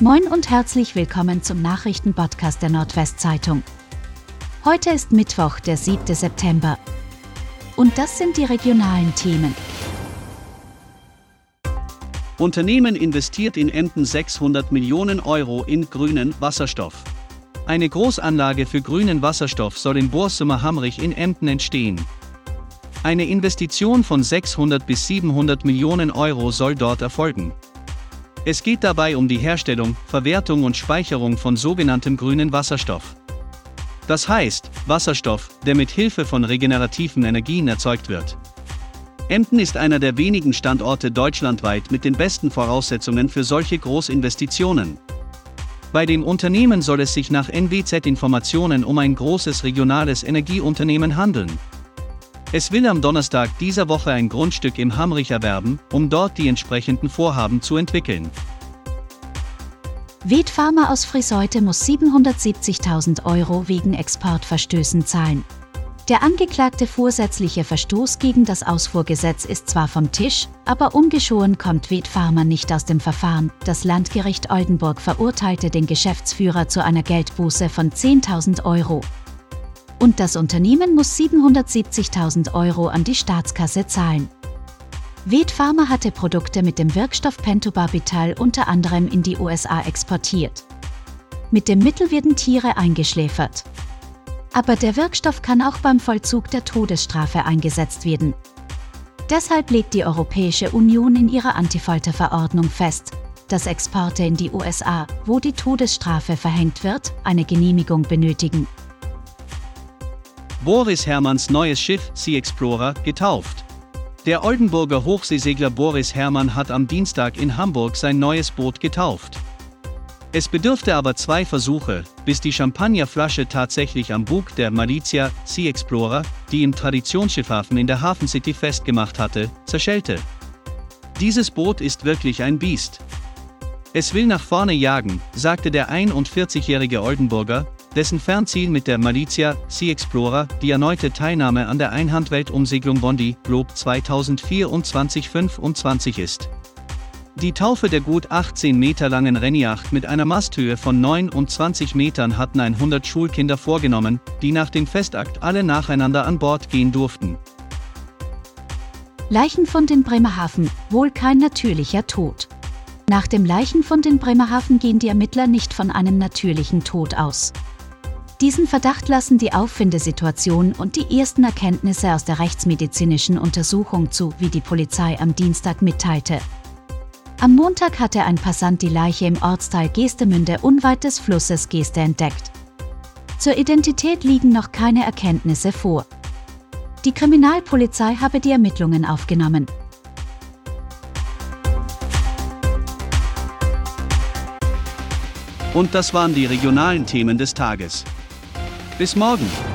Moin und herzlich willkommen zum Nachrichtenpodcast der Nordwestzeitung. Heute ist Mittwoch, der 7. September. Und das sind die regionalen Themen. Unternehmen investiert in Emden 600 Millionen Euro in grünen Wasserstoff. Eine Großanlage für grünen Wasserstoff soll in Borsummer Hamrich in Emden entstehen. Eine Investition von 600 bis 700 Millionen Euro soll dort erfolgen. Es geht dabei um die Herstellung, Verwertung und Speicherung von sogenanntem grünen Wasserstoff. Das heißt, Wasserstoff, der mit Hilfe von regenerativen Energien erzeugt wird. Emden ist einer der wenigen Standorte deutschlandweit mit den besten Voraussetzungen für solche Großinvestitionen. Bei dem Unternehmen soll es sich nach NWZ-Informationen um ein großes regionales Energieunternehmen handeln. Es will am Donnerstag dieser Woche ein Grundstück im Hamrich erwerben, um dort die entsprechenden Vorhaben zu entwickeln. Pharma aus Friseute muss 770.000 Euro wegen Exportverstößen zahlen. Der angeklagte vorsätzliche Verstoß gegen das Ausfuhrgesetz ist zwar vom Tisch, aber ungeschoren kommt Pharma nicht aus dem Verfahren. Das Landgericht Oldenburg verurteilte den Geschäftsführer zu einer Geldbuße von 10.000 Euro und das Unternehmen muss 770.000 Euro an die Staatskasse zahlen. Ved Pharma hatte Produkte mit dem Wirkstoff Pentobarbital unter anderem in die USA exportiert. Mit dem Mittel werden Tiere eingeschläfert. Aber der Wirkstoff kann auch beim Vollzug der Todesstrafe eingesetzt werden. Deshalb legt die Europäische Union in ihrer Antifolterverordnung fest, dass Exporte in die USA, wo die Todesstrafe verhängt wird, eine Genehmigung benötigen. Boris Hermanns neues Schiff Sea Explorer getauft. Der Oldenburger Hochseesegler Boris Hermann hat am Dienstag in Hamburg sein neues Boot getauft. Es bedurfte aber zwei Versuche, bis die Champagnerflasche tatsächlich am Bug der Malizia Sea Explorer, die im Traditionsschiffhafen in der Hafen City festgemacht hatte, zerschellte. Dieses Boot ist wirklich ein Biest. Es will nach vorne jagen, sagte der 41-jährige Oldenburger, dessen Fernziel mit der Malizia Sea Explorer die erneute Teilnahme an der Einhandweltumsegelung Bondi Globe 2024-25 ist. Die Taufe der gut 18 Meter langen Rennjacht mit einer Masthöhe von 29 Metern hatten 100 Schulkinder vorgenommen, die nach dem Festakt alle nacheinander an Bord gehen durften. Leichenfund in Bremerhaven, wohl kein natürlicher Tod. Nach dem Leichenfund in Bremerhaven gehen die Ermittler nicht von einem natürlichen Tod aus. Diesen Verdacht lassen die Auffindesituation und die ersten Erkenntnisse aus der rechtsmedizinischen Untersuchung zu, wie die Polizei am Dienstag mitteilte. Am Montag hatte ein Passant die Leiche im Ortsteil Geestemünde unweit des Flusses Geeste entdeckt. Zur Identität liegen noch keine Erkenntnisse vor. Die Kriminalpolizei habe die Ermittlungen aufgenommen. Und das waren die regionalen Themen des Tages. Bis morgen.